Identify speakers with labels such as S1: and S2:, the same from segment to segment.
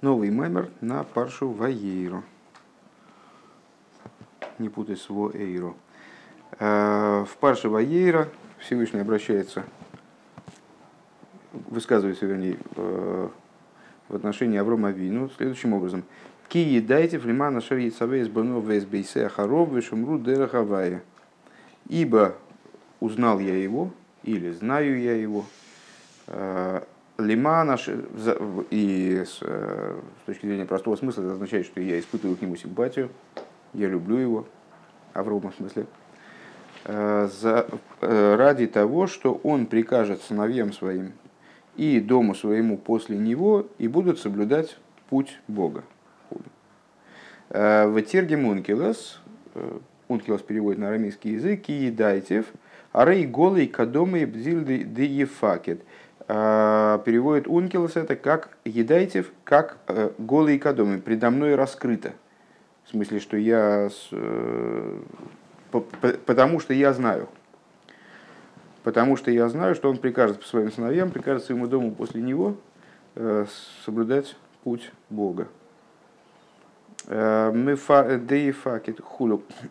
S1: Новый мемер на паршу Ваейру. Не путай с Воэйру. Э, в парше Ваейра Всевышний обращается, высказывается, вернее, э, в отношении Аврома Вину следующим образом. Ки едайте флимана шари цавей сбану весбейсе харов вешумру дерахавая. Ибо узнал я его, или знаю я его, э, Лимана, и с, э, с точки зрения простого смысла это означает, что я испытываю к нему симпатию, я люблю его, Аврома в смысле, э, за, э, ради того, что он прикажет сыновьям своим и дому своему после него и будут соблюдать путь Бога. В Терге Мункилос, Ункилос переводит на арамейский язык, и дайтев, арей голый кадомы бзиль де ефакет – а, переводит Ункилос это как едайтев, как э, голые кадомы, предо мной раскрыто. В смысле, что я, э, потому что я знаю. Потому что я знаю, что он прикажет своим сыновьям, прикажет своему дому после него э, соблюдать путь Бога.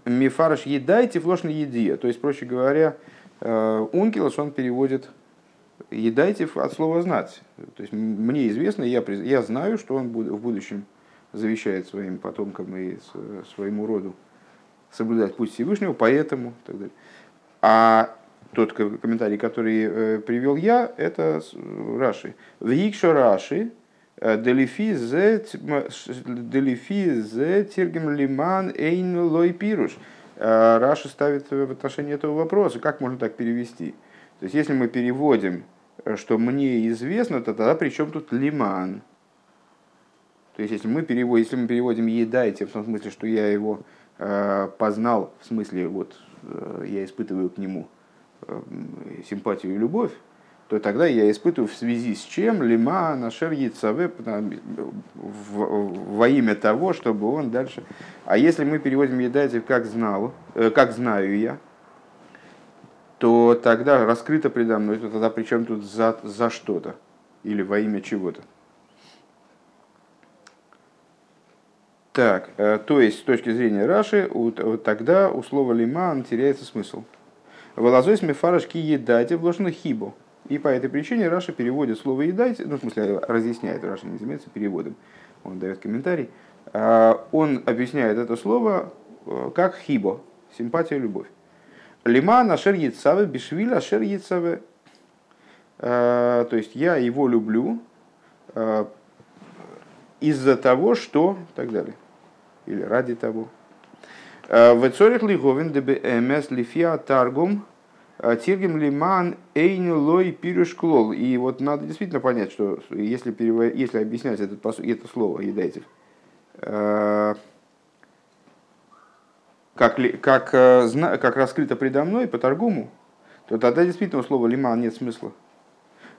S1: Мифараш едайте флошна едия. То есть, проще говоря, Ункилос он переводит едайте от слова знать. То есть мне известно, я, я знаю, что он в будущем завещает своим потомкам и своему роду соблюдать путь Всевышнего, поэтому так далее. А тот комментарий, который э, привел я, это Раши. Викшо Раши, э, Делифи зе тиргем лиман эйн лой пируш. Э, Раши ставит в отношении этого вопроса, как можно так перевести. То есть, если мы переводим что мне известно, то тогда при чем тут лиман? То есть, если мы переводим, если мы переводим едайте, в том смысле, что я его э, познал, в смысле, вот э, я испытываю к нему э, симпатию и любовь, то тогда я испытываю в связи с чем лима нашер яйцаве во имя того, чтобы он дальше. А если мы переводим едайте как знал, э, как знаю я, то тогда раскрыто предо мной, то тогда причем тут за, за что-то или во имя чего-то. Так, э, то есть с точки зрения Раши, тогда у слова лиман теряется смысл. Волозой мефарашки едайте вложено хибу. И по этой причине Раши переводит слово ידעתיו, ну в смысле разъясняет, Раши не занимается переводом, он дает комментарий. А, он объясняет это слово э, как חיבה, симпатия, любовь. למען אשר יצווה בשביל אשר יצווה. Э, то есть я его люблю э, из-за того, что и так далее. Или ради того. Э, וצריך להבין דבאמת לפי התרגום тиргем лиман эйн лой пирюш клол. И вот надо действительно понять, что если, перевод, если объяснять этот, это слово едайтев, как, как, э, как раскрыто предо мной по торгуму, то тогда действительно у слова лиман нет смысла.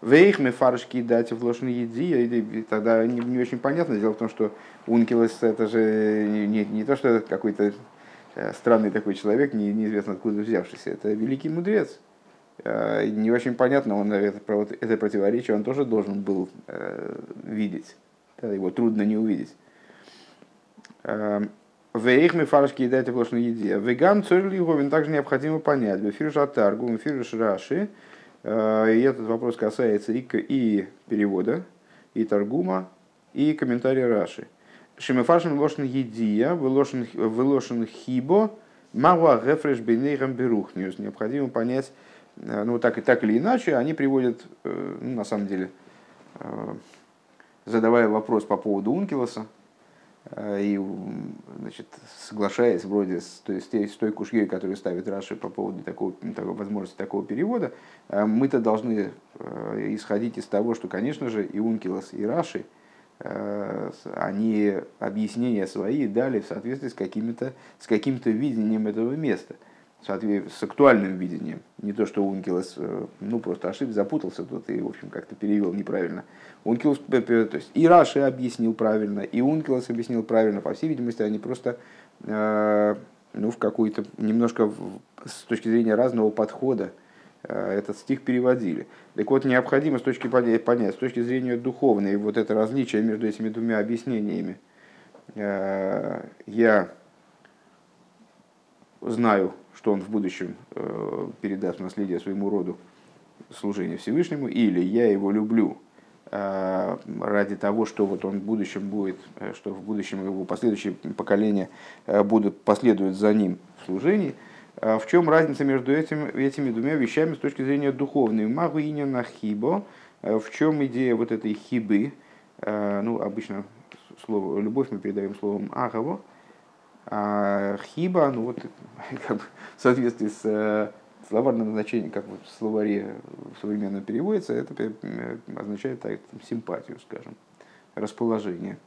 S1: Вейх мы фаршки дать в ложной еди, тогда не, не очень понятно. Дело в том, что Ункилос это же не, не то, что какой-то э, странный такой человек, не, неизвестно откуда взявшийся. Это великий мудрец. Э, не очень понятно, он это, это противоречие он тоже должен был видеть. Его трудно не увидеть. Вейх мы фаршки едайте в еде. Вегам цорли также необходимо понять. Вефирш атаргу, вефирш раши. Э, и этот вопрос касается и, и перевода, и торгума, и комментария Раши. Шимефаршим лошен едия, вылошен хибо, мава гефреш бейнейхам берухниус. Необходимо понять, э, ну так и так или иначе, они приводят, э, ну, на самом деле, задавая вопрос по поводу Ункилоса, и значит, соглашаясь вроде с той, с той, с той кушьей, которую ставит Раши по поводу такого, такой, возможности такого перевода, э, мы-то должны э, исходить из того, что, конечно же, и Ункилос, и Раши, они объяснения свои дали в соответствии с, каким-то, с каким-то видением этого места – с актуальным видением. Не то, что Ункилос э, ну, просто ошибся, запутался тут и, в общем, как-то перевел неправильно. Ункилос, то есть и Раши объяснил правильно, и Ункилос объяснил правильно. По всей видимости, они просто э, ну, в какой-то немножко с точки зрения разного подхода этот стих переводили. Так вот, необходимо с точки понять, с точки зрения духовной, вот это различие между этими двумя объяснениями. Я знаю, что он в будущем передаст наследие своему роду служение Всевышнему, или я его люблю ради того, что вот он в будущем будет, что в будущем его последующие поколения будут последуют за ним в служении – а в чем разница между этим, этими двумя вещами с точки зрения духовной? Магу на хибо. В чем идея вот этой хибы? Ну, обычно слово любовь мы передаем словом агаво. А хиба, ну вот как бы, в соответствии с э, словарным значением, как вот в словаре в современном переводится, это э, означает так, симпатию, скажем, расположение.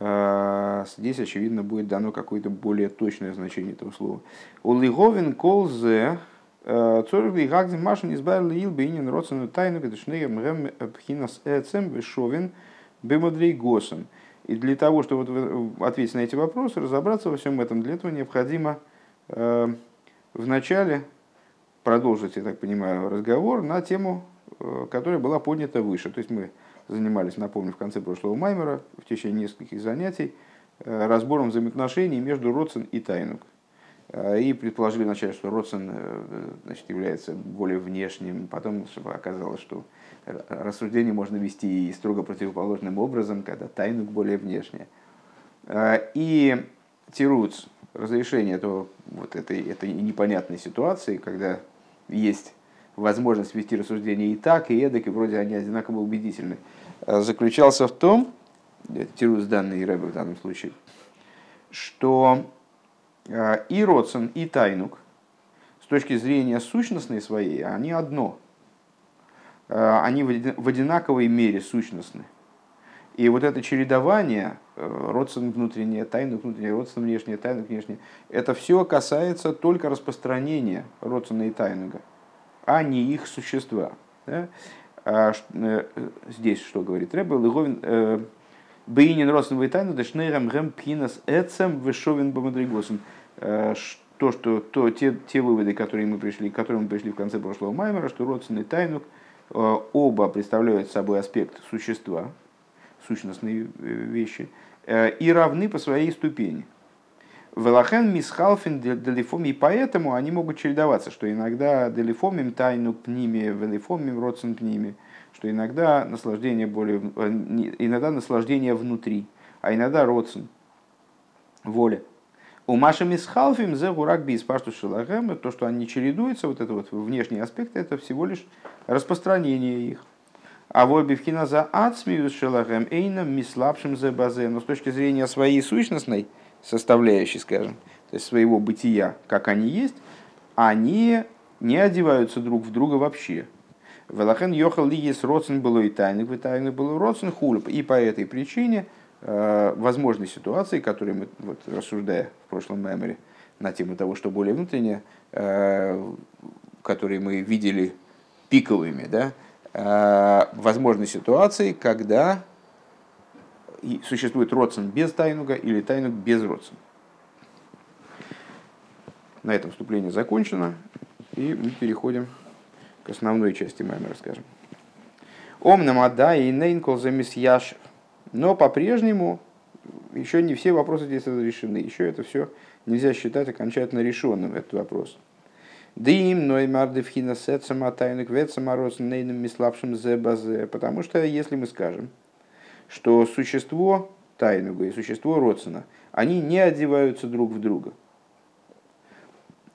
S1: А, здесь, очевидно, будет дано какое-то более точное значение этого слова. Улиговин колзе э, цоргли гагдин машин избавили ил бейнин родственную тайну кадышнеем гэм пхинас эцем вишовин бемудрей госен. И для того, чтобы вот ответить на эти вопросы, разобраться во всем этом, для этого необходимо э, вначале продолжить, я так понимаю, разговор на тему, э, которая была поднята выше. То есть мы занимались, напомню, в конце прошлого Маймера, в течение нескольких занятий, э, разбором взаимоотношений между Родсен и Тайнук. Э, и предположили вначале, что Родсен э, значит, является более внешним, потом оказалось, что рассуждение можно вести и строго противоположным образом, когда Тайнук более внешняя. И Тируц, разрешение этого, вот этой, этой непонятной ситуации, когда есть возможность вести рассуждение и так, и эдак, и вроде они одинаково убедительны, э, заключался в том, тирус данные Рэбе в данном случае, что э, и Родсон, и Тайнук, с точки зрения сущностной своей, они одно. Э, они в одинаковой мере сущностны. И вот это чередование, родствен внутреннее, тайнук внутреннее, родствен внешнее, тайнук внешнее, это все касается только распространения родствена и тайнуга а не их существа. Да? А, э, здесь что говорит Рэбе? Лыговин э, Бейнин Росен Вайтайну Дешнейрам Гэм Пхинас Эцем Вешовин Бамадригосом. Э, то, что, то, те, те выводы, которые мы пришли, к которым мы пришли в конце прошлого Маймера, что родственный тайнук оба представляют собой аспект существа, сущностные вещи, и равны по своей ступени. Велахен мисхалфин делифом, и поэтому они могут чередоваться, что иногда делифомим тайну пними, велифомим родсен пними, что иногда наслаждение более, э, иногда наслаждение внутри, а иногда родсен, воля. У Маши Мисхалфим за гурак бис пашту шелахем, то, что они чередуются, вот это вот внешние аспекты, это всего лишь распространение их. А в обивкина за ацмиус шелахем эйном мислапшим за базе, но с точки зрения своей сущностной, составляющей, скажем, то есть своего бытия, как они есть, они не одеваются друг в друга вообще. Велахен йохал ли есть родсен было и тайных, и тайных было родсен хулеп. И по этой причине э, возможной ситуации, которые мы, вот, рассуждая в прошлом меморе на тему того, что более внутреннее, э, которые мы видели пиковыми, да, э, возможной ситуации, когда существует родствен без тайнуга или тайнуг без родствен. На этом вступление закончено, и мы переходим к основной части Маймера, скажем. Омнам ада и нейнкол замесьяшев. Но по-прежнему еще не все вопросы здесь разрешены. Еще это все нельзя считать окончательно решенным, этот вопрос. Дим, но и мардевхина сетсама тайнук ветсама нейным миславшим зе базе. Потому что если мы скажем, что существо Тайнуга и существо Родсона, они не одеваются друг в друга.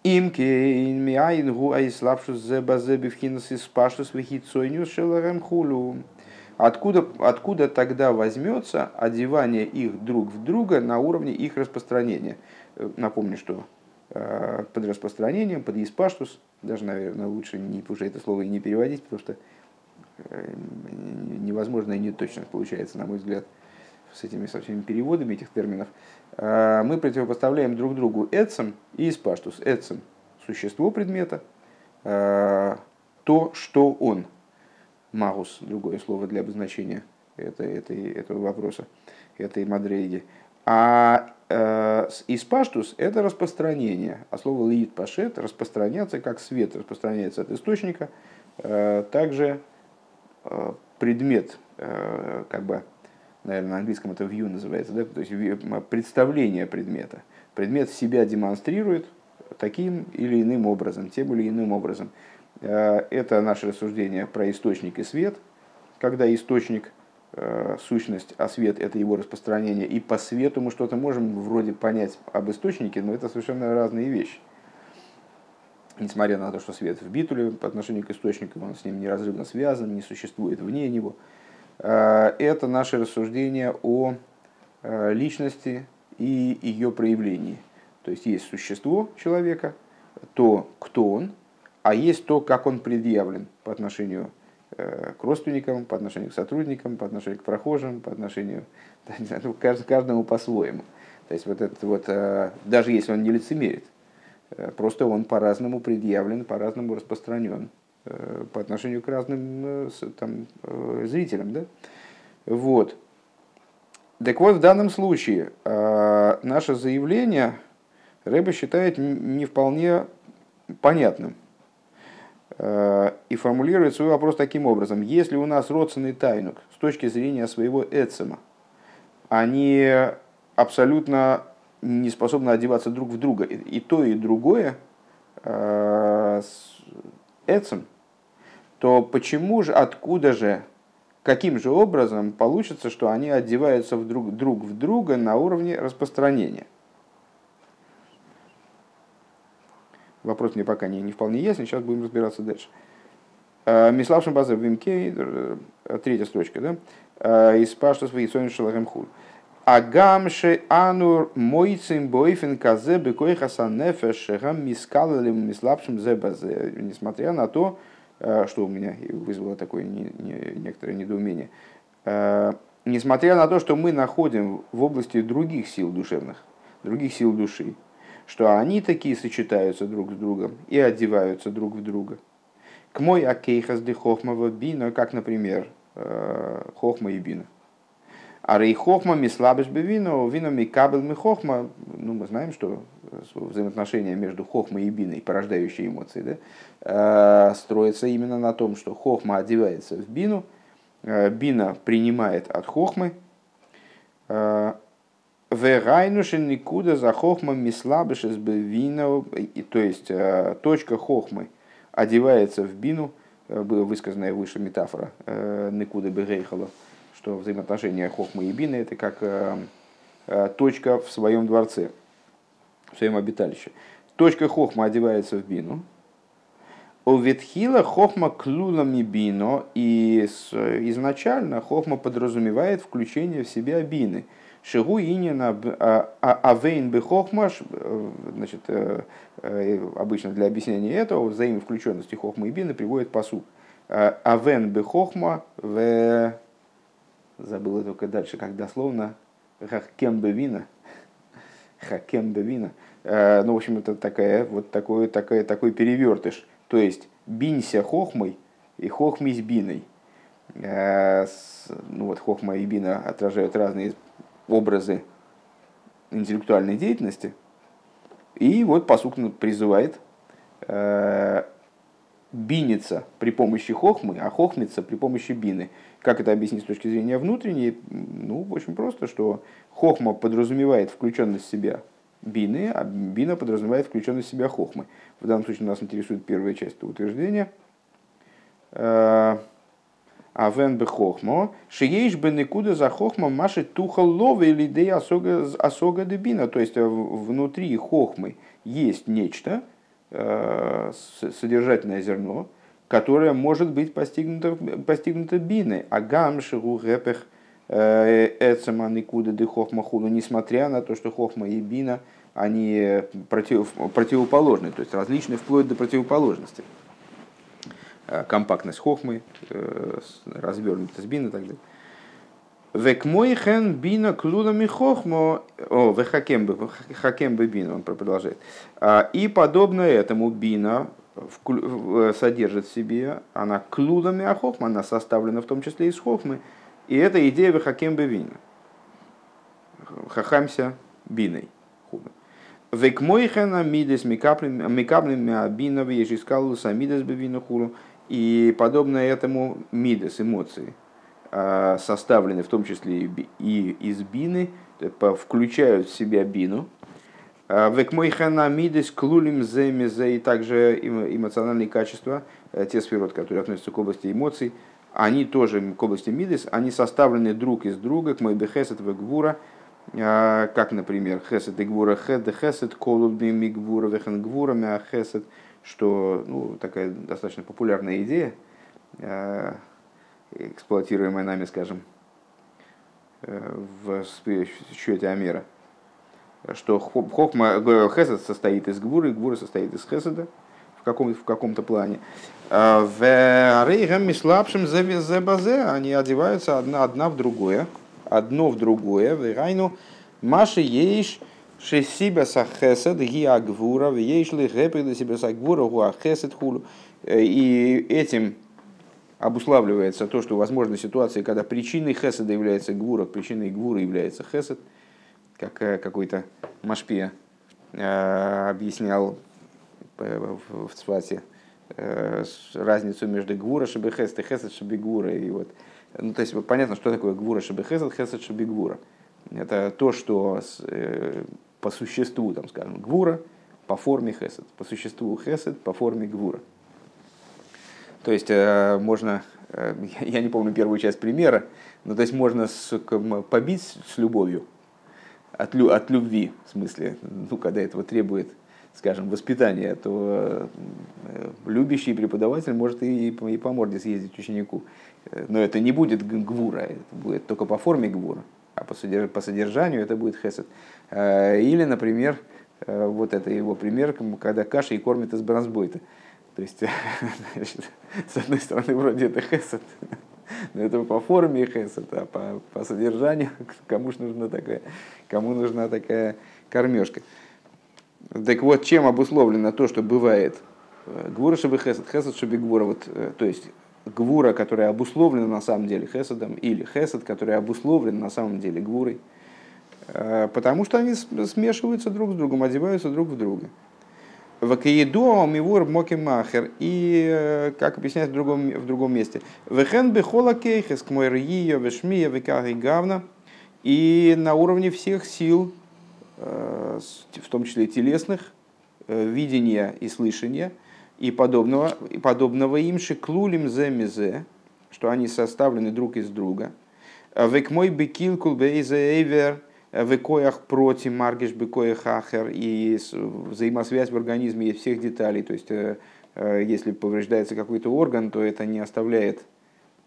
S1: Имке миайнгу айславшус зе базе бифхинас испашус вихицойнюс шеларем хулу. Откуда, откуда тогда возьмется одевание их друг в друга на уровне их распространения? Напомню, что э, под распространением, под испаштус, даже, наверное, лучше не, уже это слово и не переводить, потому что Э, невозможная неточность получается, на мой взгляд, с этими со всеми переводами этих терминов, э, мы противопоставляем друг другу эцем и испаштус. Эцем – существо предмета, э, то, что он. Магус – другое слово для обозначения это, этой, этого вопроса, этой мадрейги. А э, испаштус – это распространение. А слово лиит пашет – распространяться, как свет распространяется от источника. Э, также э, предмет, э, как бы, наверное, на английском это view называется, да? то есть представление предмета. Предмет себя демонстрирует таким или иным образом, тем или иным образом. Э, это наше рассуждение про источник и свет, когда источник э, сущность, а свет это его распространение. И по свету мы что-то можем вроде понять об источнике, но это совершенно разные вещи. Несмотря на то, что свет в битуле по отношению к источнику, он с ним неразрывно связан, не существует вне него. Э, это наше рассуждение о личности и ее проявлении. То есть есть существо человека, то, кто он, а есть то, как он предъявлен по отношению э, к родственникам, по отношению к сотрудникам, по отношению к прохожим, по отношению ну, каждому по-своему. То есть вот этот вот, э, даже если он не лицемерит, э, просто он по-разному предъявлен, по-разному распространен по отношению к разным там, зрителям. Да? Вот. Так вот, в данном случае наше заявление Рэба считает не вполне понятным. Э, и формулирует свой вопрос таким образом. Если у нас родственный тайнук с точки зрения своего эцема, они абсолютно не способны одеваться друг в друга, и то, и другое эцем, то почему же, откуда же, каким же образом получится, что они одеваются в друг, друг в друга на уровне распространения? Вопрос мне пока не, не вполне ясен, сейчас будем разбираться дальше. Э, Миславшим база вимке, э, третья строчка, да? Э, из паштус вейсон шалахем худ. Агамше анур мойцим бойфен казе бекой хасан нефеш шехам мискалалим миславшим зебазе. Несмотря на то, что у меня вызвало такое не, не, некоторое недоумение, несмотря на то, что мы находим в области других сил душевных, других сил души, что они такие сочетаются друг с другом и одеваются друг в друга. К мой акейхас де хохмава бина, как, например, э, хохма и бина. А рей хохма ми слабыш бы вино, ми хохма. Ну, мы знаем, что взаимоотношения между хохмой и биной, порождающие эмоции, да, э, строятся именно на том, что хохма одевается в бину, э, бина принимает от хохмы, Вегайнушин никуда за хохма мислабыш из то есть э, точка хохмы одевается в бину, э, была высказанная выше метафора э, никуда бегейхала, что взаимоотношения хохмы и бины это как точка в своем дворце, в своем обиталище. Точка хохма одевается в бину, у ветхила хохма клулами бино, и изначально хохма подразумевает включение в себя бины – Шигу инина а, а, авейн бехохмаш, э, значит, э, э, обычно для объяснения этого взаимовключенности хохма и бины приводит посуд. Авен бехохма в... Забыла только дальше, как дословно. Хакем бевина. Хакем бевина. Ну, в общем, это такая, вот такой, такой, такой перевертыш. То есть, бинься хохмой и хохмись биной. Ну вот, хохма и бина отражают разные образы интеллектуальной деятельности. И вот посук призывает э, биниться при помощи хохмы, а хохмиться при помощи бины. Как это объяснить с точки зрения внутренней? Ну, очень просто, что хохма подразумевает включенность себя бины, а бина подразумевает включенность себя хохмы. В данном случае нас интересует первая часть этого утверждения. А вен бы хохмо, шиеш бы никуда за хохма маши тухал ловы или дей осога дебина. То есть э, внутри хохмы есть нечто, э, содержательное зерно, которое может быть постигнуто, постигнуто биной. А гам шигу гепех э, эцема никуда де хохма хуну, несмотря на то, что хохма и бина, они против, противоположны, то есть различны вплоть до противоположности. Э, компактность хохмы, э, развернутость бина и так далее. Век мой хен бина клудами хохмо, о, вехакем бы бина, он продолжает. А, и подобно этому бина содержит в себе, она клудами а хохма, она составлена в том числе из хохмы, и это идея вехакем бы бина. хахамся биной. Век мойхена мидес микаплем бина вежискалуса мидес бевина хуру. И подобно этому мидес, эмоции, а, составлены в том числе и из бины, включают в себя бину. А, век мойхена мидес клулим земезе и также эмоциональные качества, э, те сферы, которые относятся к области эмоций, они тоже к области мидес, они составлены друг из друга, к мой бехесет в гвура, а, как, например, хесет и гвура хед хесет, колубни мигвура вехен гвура мя хесет, что ну, такая достаточно популярная идея, а, эксплуатируемая нами, скажем, э, в счете Амера, что хохма, хесед состоит из гвуры, гвура состоит из хеседа, в, каком, в каком-то плане. А, в рейгам мислапшим зебазе они одеваются одна, одна в другое, одно в другое. В райну маши ейш шесиба сахесед гиа гвура, в ейш ли гэпэда себя гуа хесед хулу. И этим обуславливается то, что возможны ситуации, когда причиной хеседа является гвура, причиной гвура является хесед, как э, какой-то машпия э, объяснял в Цвате э, разницу между гвура шабихест и хесед шабигвура. И вот, ну, то есть понятно, что такое гвура шабихесед, хесед шабигвура. Это то, что э, по существу, там, скажем, гвура по форме хесед, по существу хесед по форме гвура. То есть э, можно, я не помню первую часть примера, но то есть можно с, побить с любовью, от, от любви, в смысле, ну, когда этого требует скажем, воспитания, то э, любящий преподаватель может и, и по морде съездить ученику. Но это не будет гвура, это будет только по форме гвура, а по, содерж... по содержанию это будет хесед. Э, или, например, э, вот это его пример, когда кашей кормит из бронзбойта. То есть, значит, с одной стороны, вроде это хесед, но это по форме хесед, а по, по содержанию кому ж нужна такая, кому нужна такая кормежка. Так вот, чем обусловлено то, что бывает э, гвура шабы хесед, хесед шабы гвура, вот, то есть гвура, которая обусловлена на самом деле хеседом, или хесед, который обусловлен на самом деле гвурой, потому что они смешиваются друг с другом, одеваются друг в друга. Вакиеду мивур моки махер. И, как объясняется в другом, в другом месте, вехен бехола кейхес к мой вешмия векаги гавна. И на уровне всех сил Э, в том числе телесных, э, видения и слышания, и подобного, и подобного им шеклулим земезе, что они составлены друг из друга. Век мой бекил кулбейзе эйвер, векоях проти маргиш бекоях ахер, и взаимосвязь в организме есть всех деталей, то есть э, если повреждается какой-то орган, то это не оставляет,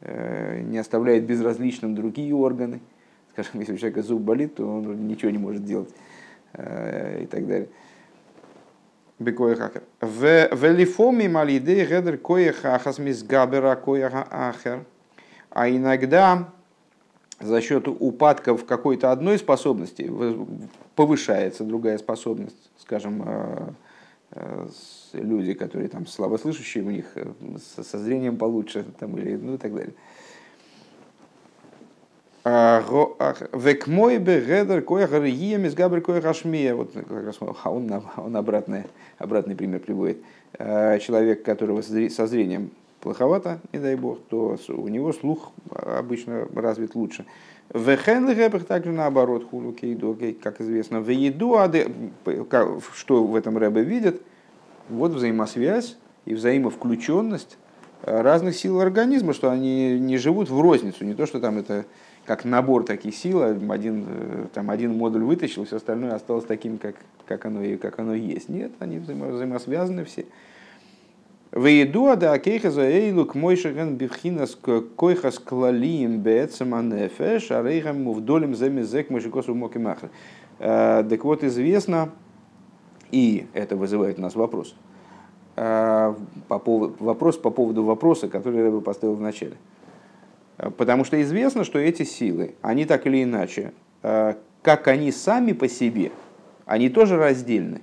S1: не оставляет безразличным другие органы. Скажем, если у человека зуб болит, то он ничего не может делать. Э, и так далее. Бекоя хахер. В лифоми малиды гедер коя хахас мизгабера коя ахер. А иногда за счет упадка в какой-то одной способности повышается другая способность, скажем, э, э, люди, которые там слабослышащие, у них со зрением получше, там, или, ну и так далее. Век мой бы гедер регием из габр коях ашмия. Вот как раз он, он обратный, обратный пример приводит. Э, человек, которого со зрением плоховато, не дай бог, то у него слух обычно развит лучше. В Хенлигебах также наоборот, хулу кейду, как известно. В еду, что в этом Рэбе видят, вот взаимосвязь и взаимовключенность разных сил организма, что они не живут в розницу, не то, что там это как набор таких сил, один, э, там, один модуль вытащил, все остальное осталось таким, как, как, оно, как оно есть. Нет, они взаимо, взаимосвязаны все. Вейдуа да кейхаза эйлу к мойшаген бифхинас койхас клалием бецема нефеш, а рейхам мувдолем земезек мышикосу моки махр. Э, так вот, известно, и это вызывает у нас вопрос, э, по поводу, вопрос по поводу вопроса, который я бы поставил в начале. Потому что известно, что эти силы, они так или иначе, э, как они сами по себе, они тоже раздельны.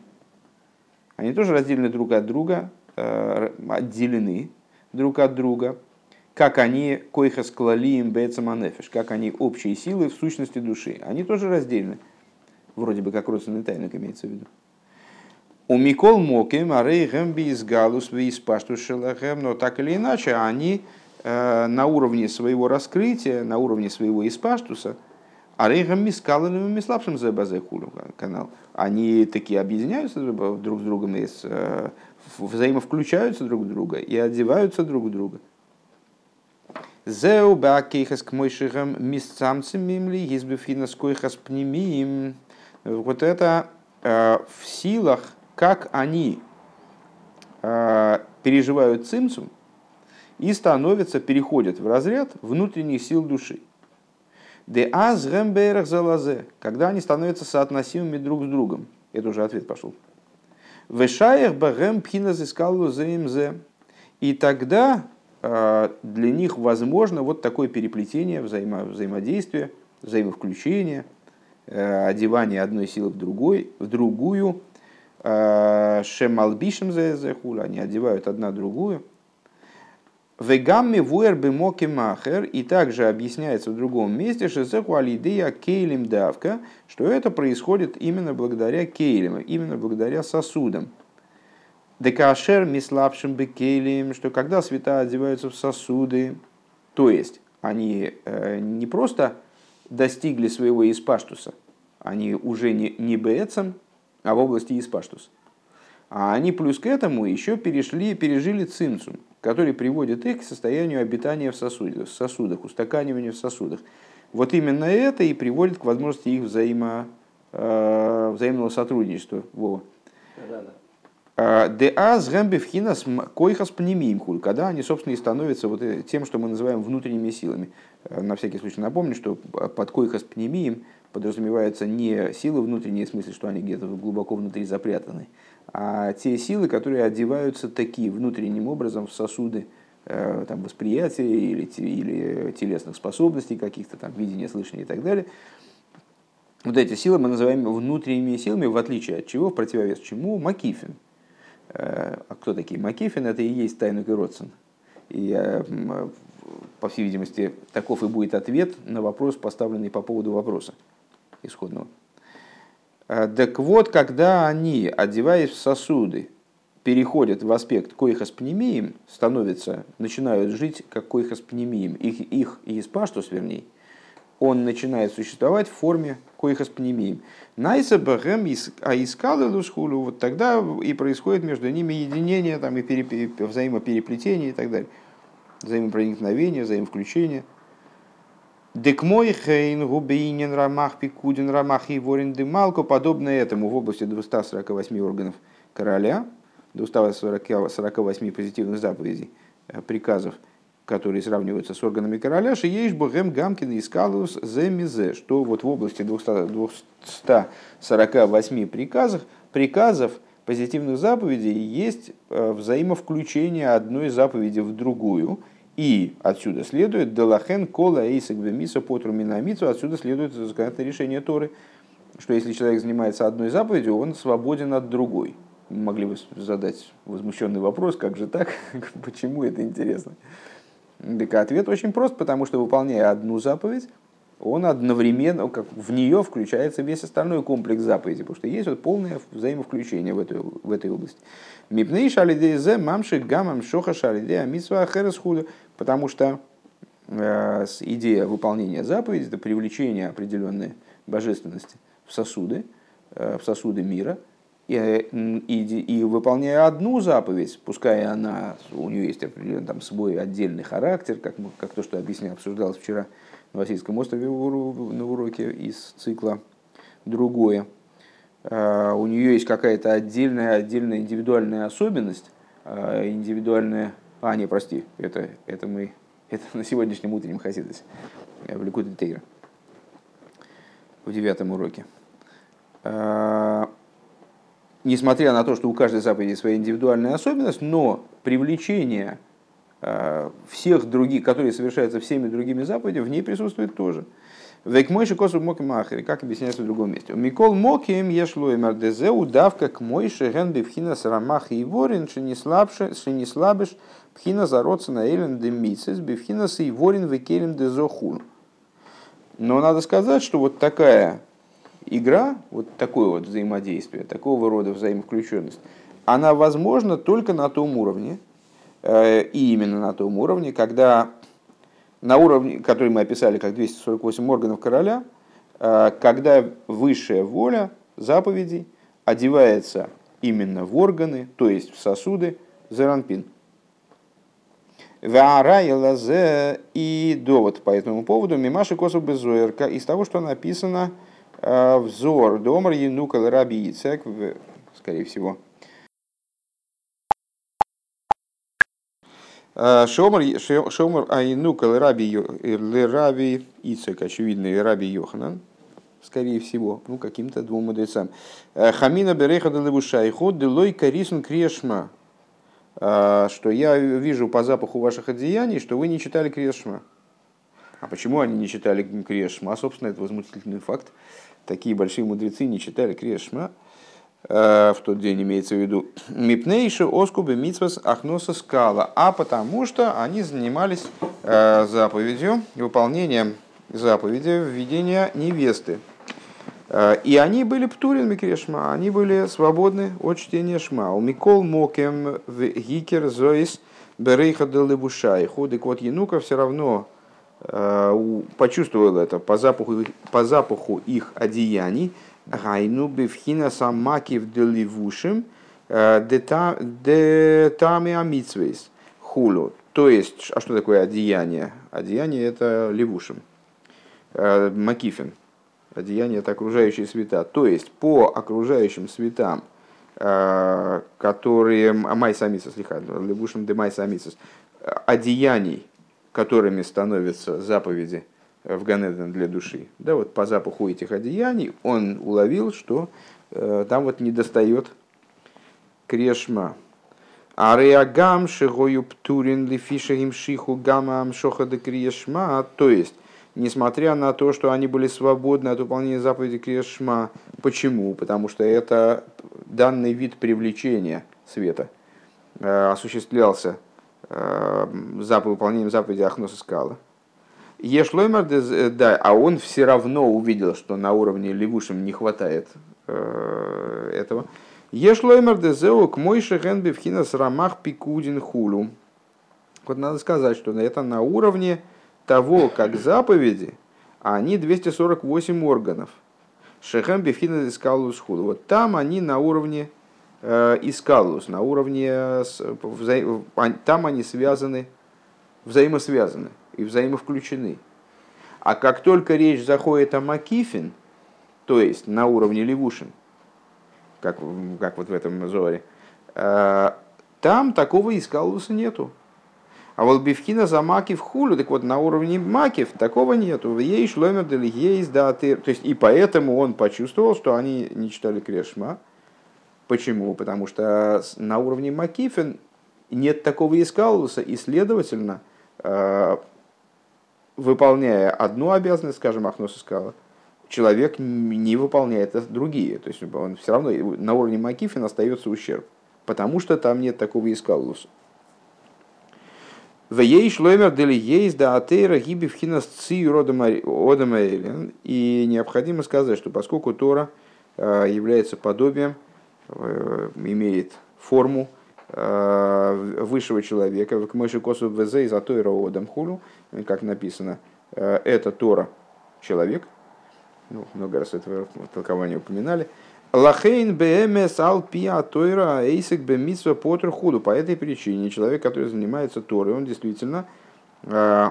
S1: Они тоже разделены друг от друга, э, отделены друг от друга, как они койхас клалием бецаманефиш, как они общие силы в сущности души. Они тоже раздельны. Вроде бы как родственный тайник имеется в виду. У Микол Моким, Арей Гэмби из Галус, из Паштушелахэм, но так или иначе они э, на уровне своего раскрытия, на уровне своего испаштуса, Арейгам Мискаланым и слабшим за канал, они такие объединяются друг с другом, и э, взаимовключаются друг в друга и одеваются друг в друга. Зеу бакейхас к мойшихам мисцамцем мимли, избифинас койхас пнемиим. Вот это э, в силах, как они э, переживают цимцум и становятся, переходят в разряд внутренних сил души. Де аз залазе, когда они становятся соотносимыми друг с другом. Это уже ответ пошел. Вешаях багем пхина зискалу заимзе. И тогда э, для них возможно вот такое переплетение, взаимо, взаимодействие, взаимовключение, э, одевание одной силы в, другой, в другую. Э, Шемалбишем зехула, они одевают одна другую. Вегамми вуэр бы моки махер, и также объясняется в другом месте, что шезеху алидея кейлем давка, что это происходит именно благодаря кейлем, именно благодаря сосудам. Декашер мислапшим бы кейлем, что когда света одеваются в сосуды, то есть они э, не просто достигли своего испаштуса, они уже не, не бецем, а в области испаштуса. А они плюс к этому еще перешли, пережили цинцум, который приводит их к состоянию обитания в сосудах, в сосудах устаканивания в сосудах. Вот именно это и приводит к возможности их взаимо, э, взаимного сотрудничества. Вова. А, Деаз гэмбевхинас койхас пнемимхуль, когда они, собственно, и становятся вот тем, что мы называем внутренними силами. Э, на всякий случай напомню, что под койхас пнемием подразумеваются не силы внутренние, в смысле, что они где-то глубоко внутри запрятаны, а те силы, которые одеваются такие внутренним образом в сосуды э, там, восприятия или, или телесных способностей каких-то, там, видения, слышания и так далее. Вот эти силы мы называем внутренними силами, в отличие от чего, в противовес чему, Макифин. Э, а кто такие Макифин? Это и есть Тайнук и Родсон. И, э, по всей видимости, таков и будет ответ на вопрос, поставленный по поводу вопроса исходного. Э, так вот, когда они, одеваясь в сосуды, переходят в аспект коихоспнемием, становятся, начинают жить как коихоспнемием, их, их испаштус, вернее, он начинает существовать в форме коихоспнемием. Найса бэгэм аискалы лушхулю, вот тогда и происходит между ними единение, там, и пере, взаимопереплетение и так далее. Взаимопроникновение, взаимовключение – Дек мой хейн губейнин рамах пикудин рамах и ворин демалко, подобное этому в области 248 органов короля, 248 позитивных заповедей, э, приказов, которые сравниваются с органами короля, шиеш богем гамкин и скалус земизе, что вот в области 248 приказов, приказов позитивных заповедей есть э, взаимовключение одной заповеди в другую – и отсюда следует Делахен Кола Эйсак Бемиса Потру Минамицу, отсюда следует законодательное решение Торы, что если человек занимается одной заповедью, он свободен от другой. Могли бы задать возмущенный вопрос, как же так, почему это интересно? Так ответ очень прост, потому что выполняя одну заповедь, он одновременно, как в нее включается весь остальной комплекс заповедей, потому что есть вот полное взаимовключение в этой, в этой области. Мипней шалидезе мамши гамам шоха шалидея митсва хересхуда, потому что э, идея выполнения заповеди – это привлечение определенной божественности в сосуды, э, в сосуды мира, и, и, и выполняя одну заповедь, пускай она, у нее есть определенный там, свой отдельный характер, как, мы, как то, что объяснял, обсуждалось вчера – Васильском острове на уроке из цикла «Другое». А, у нее есть какая-то отдельная, отдельная индивидуальная особенность, а, индивидуальная... А, не, прости, это, это мы... Это на сегодняшнем утреннем хасидосе в Ликуде Тейра в девятом уроке. А, несмотря на то, что у каждой заповеди своя индивидуальная особенность, но привлечение Э, всех других, которые совершаются всеми другими заповедями, в ней присутствует тоже. Век мойши косу моки махери, как объясняется в другом месте. Микол моким ешло и мардезе удавка к мойши ген бифхина сарамах и ворин, не слабыш пхина зародца на элен де мицес, бифхина ворин векелем де зохун. Но надо сказать, что вот такая игра, вот такое вот взаимодействие, такого рода взаимовключенность, она возможна только на том уровне, э, и именно на том уровне, когда на уровне, который мы описали как 248 органов короля, э, когда высшая воля заповедей одевается именно в органы, то есть в сосуды, зеранпин. И довод по этому поводу. Мимаши Косов Безуэрка из того, что написано э, взор. Домар Янука Раби Ицек, скорее всего, Шомар, Шомар Айнука Раби, Ицек, очевидно, Раби Йоханан, скорее всего, ну, каким-то двум мудрецам. Э, Хамина Береха Делебушайху Делой Карисун Крешма. А, что я вижу по запаху ваших одеяний, что вы не читали Крешма. А почему они не читали Крешма? Собственно, это возмутительный факт. Такие большие мудрецы не читали Крешма а, в тот день имеется в виду Мипнейши Оскубы Мицвас Ахноса Скала, а потому что они занимались а, заповедью, выполнением заповеди введения невесты. Э, и они были птурин микрешма, они были свободны от чтения шма. У Микол Мокем в Гикер Зоис Берейха Делебушай. Ходик вот Янука все равно э, почувствовал это по запаху, по запаху их одеяний. Гайну бифхина самакив деливушим детами амитсвейс хулу. То есть, а что такое одеяние? Одеяние это левушим. Макифин одеяние это окружающие света. То есть по окружающим светам, которые май самисос лебушим де май самисос, одеяний, которыми становятся заповеди в Ганеден для души. Да, вот по запаху этих одеяний он уловил, что э, там вот не достает крешма. Ареагам шигою птурин лифиша им шиху гамма амшоха крешма. То есть несмотря на то, что они были свободны от выполнения заповеди Крешма. Почему? Потому что это данный вид привлечения света э, осуществлялся э, выполнением заповеди Ахноса Скала. Ешлоймар, э, да, а он все равно увидел, что на уровне левушим не хватает этого. Ешлоймар дезеу к мойше в рамах пикудин хулу. Вот надо сказать, что это на уровне того, как заповеди, они 248 органов. Шехем бифхина искалус худу. Вот там они на уровне э, искалус, на уровне, вза... там они связаны, взаимосвязаны и взаимовключены. А как только речь заходит о Макифин, то есть на уровне Левушин, как, как вот в этом зоре, э, там такого искалуса нету. А вот бифкина за макив хулю, так вот на уровне макив такого нету. Ей шломер есть да То есть и поэтому он почувствовал, что они не читали Крешма. Почему? Потому что на уровне макифен нет такого искалуса, и следовательно, э, выполняя одну обязанность, скажем, Ахнос искала, человек не выполняет другие. То есть он все равно на уровне макифен остается ущерб, потому что там нет такого искалуса. В ей шлоймер дели есть да атеира гиби в хинас ци родомаэлен. И необходимо сказать, что поскольку Тора э, является подобием, э, имеет форму э, высшего человека, к мыши косу вз из атоира одам хулю, как написано, это Тора человек, ну, много раз это толкование упоминали, Лахейн БМС Алпия Тойра Эйсик Бемитсва Потер Худу. По этой причине человек, который занимается Торой, он действительно, э,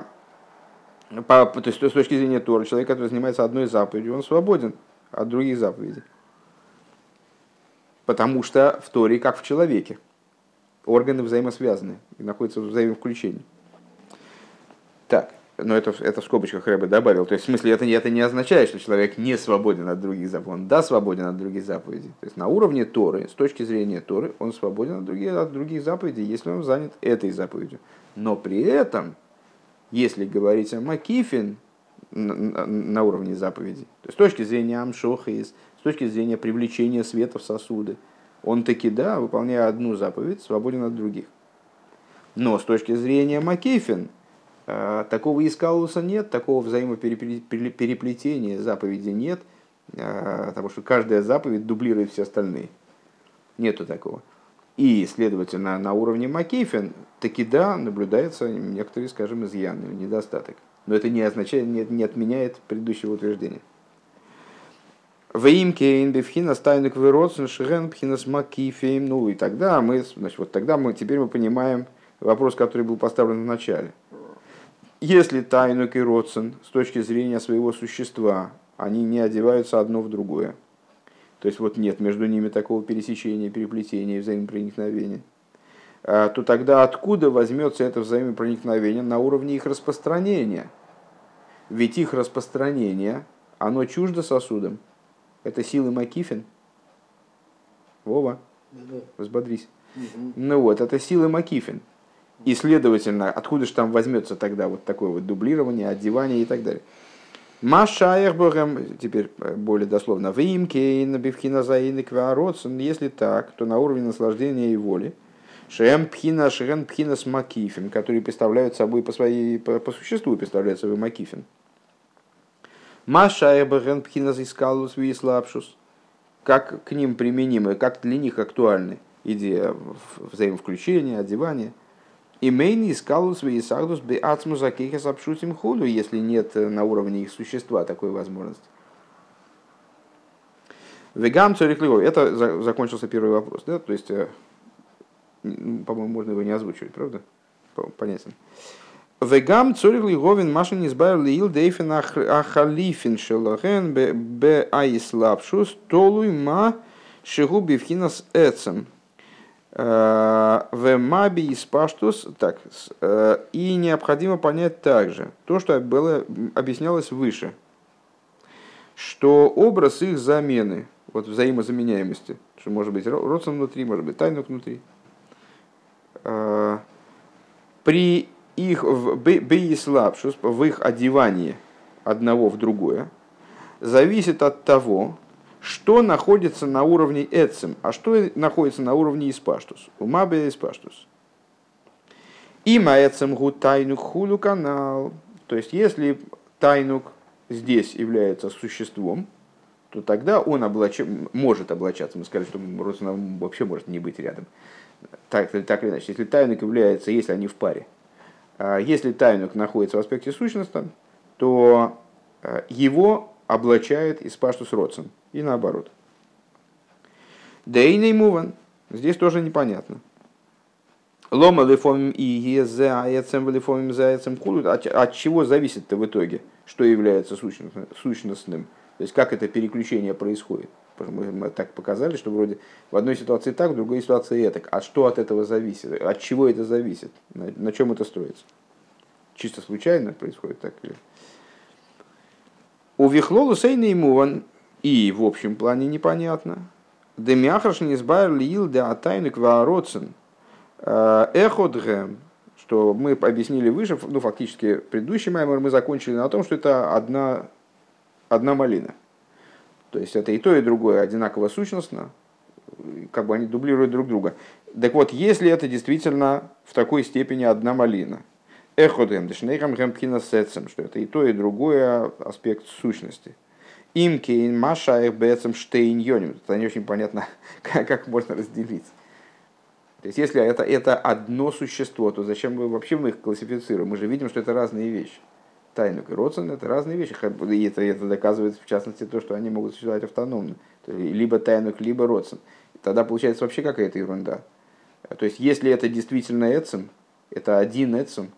S1: по, то есть с точки зрения Торы, человек, который занимается одной заповедью, он свободен от других заповедей. Потому что в Торе, как в человеке, органы взаимосвязаны и находятся в взаимовключении. Так но это, это в скобочках Рэбе добавил. То есть, в смысле, это, это не означает, что человек не свободен от других заповедей. Он да, свободен от других заповедей. То есть, на уровне Торы, с точки зрения Торы, он свободен от других, от других заповедей, если он занят этой заповедью. Но при этом, если говорить о Макифин на, на уровне заповедей, то есть, с точки зрения Амшохис, с точки зрения привлечения света в сосуды, он таки, да, выполняя одну заповедь, свободен от других. Но с точки зрения Макифин, такого искалуса нет, такого взаимопереплетения заповеди нет, потому что каждая заповедь дублирует все остальные. Нету такого. И, следовательно, на уровне Макейфен таки да, наблюдается некоторые, скажем, изъяны, недостаток. Но это не означает, не, не отменяет предыдущего утверждения. ואם כן, בבחינת תענוג ורצון, שהן בחינת מקיפים. Ну и тогда мы, значит, вот тогда мы, теперь мы понимаем вопрос, который был поставлен в начале. Если תענוג и רצון с точки зрения своего существа, они не одеваются одно в другое, то есть вот нет между ними такого пересечения, переплетения, взаимопроникновения, а, то тогда откуда возьмется это взаимопроникновение на уровне их распространения? Ведь их распространение, оно чуждо сосудам. Это силы Макифин. Вова, взбодрись. Угу. Ну вот, это силы Макифин. И, следовательно, откуда же там возьмется тогда вот такое вот дублирование, одевание и так далее. Машаехбогам, теперь э, более дословно, Вимкейн, Бивхина Заин Кваротсон, если так, то на уровне наслаждения и воли, Шем Пхина, Шерен Пхина с Макифин, которые представляют собой по, своей, по, по существу представляют собой Макифин. Машаехбогам Пхина Зискалус Вислапшус, как к ним применимы, как для них актуальны идея взаимовключения, одевания – и мейни искал свои сагдус бы ацмуза кейхас обшутим худу, если нет э, на уровне их существа такой возможности. Вегам цорихлиго. Это закончился первый вопрос, да? То есть, э, по-моему, можно его не озвучивать, правда? Понятен. Вегам цорихлиговин машин избавил лил дейфен ахалифин шелахен бе аислапшус толуй ма шигуби вхинас эцем. Э, в маби и спаштус, так, э, и необходимо понять также то, что было, объяснялось выше, что образ их замены, вот взаимозаменяемости, что может быть родствен внутри, может быть тайнук внутри, э, при их бейслапшус, в их одевании одного в другое, зависит от того, что находится на уровне эцем, а что находится на уровне испаштус. Умабе испаштус. Има эцем гу тайнук хулу канал. То есть, если тайнук здесь является существом, то тогда он облач... может облачаться. Мы сказали, что родственным вообще может не быть рядом. Так, так или иначе, если тайнук является, если они в паре, а если тайнук находится в аспекте сущности, то а, его облачает испаштус родствен и наоборот. Дейный муван. Здесь тоже непонятно. Лома лифомим и езе аецем лифомим заецем кулут. От чего зависит-то в итоге, что является сущностным? То есть как это переключение происходит? Мы так показали, что вроде в одной ситуации так, в другой ситуации так. А что от этого зависит? От чего это зависит? На, на чем это строится? Чисто случайно происходит так или? У Вихлолу Сейна Муван и в общем плане непонятно. Демяхаш не избавил ил де атайник вароцен э, эходгем, что мы объяснили выше, ну фактически предыдущий маймер мы закончили на том, что это одна, одна малина. То есть это и то, и другое одинаково сущностно, как бы они дублируют друг друга. Так вот, если это действительно в такой степени одна малина, эходем, дешнейхам гемпхина сетсом, что это и то, и другое аспект сущности – Имкейн, Маша, Бецем, Штейн, Йоним. Это не очень понятно, как, можно разделить. То есть, если это, это одно существо, то зачем мы вообще мы их классифицируем? Мы же видим, что это разные вещи. Тайнук и Родсон – это разные вещи. И это, это доказывает, в частности, то, что они могут существовать автономно. Либо Тайнук, либо Родсон. Тогда получается вообще какая-то ерунда. То есть, если это действительно Эцем, это один Эцем,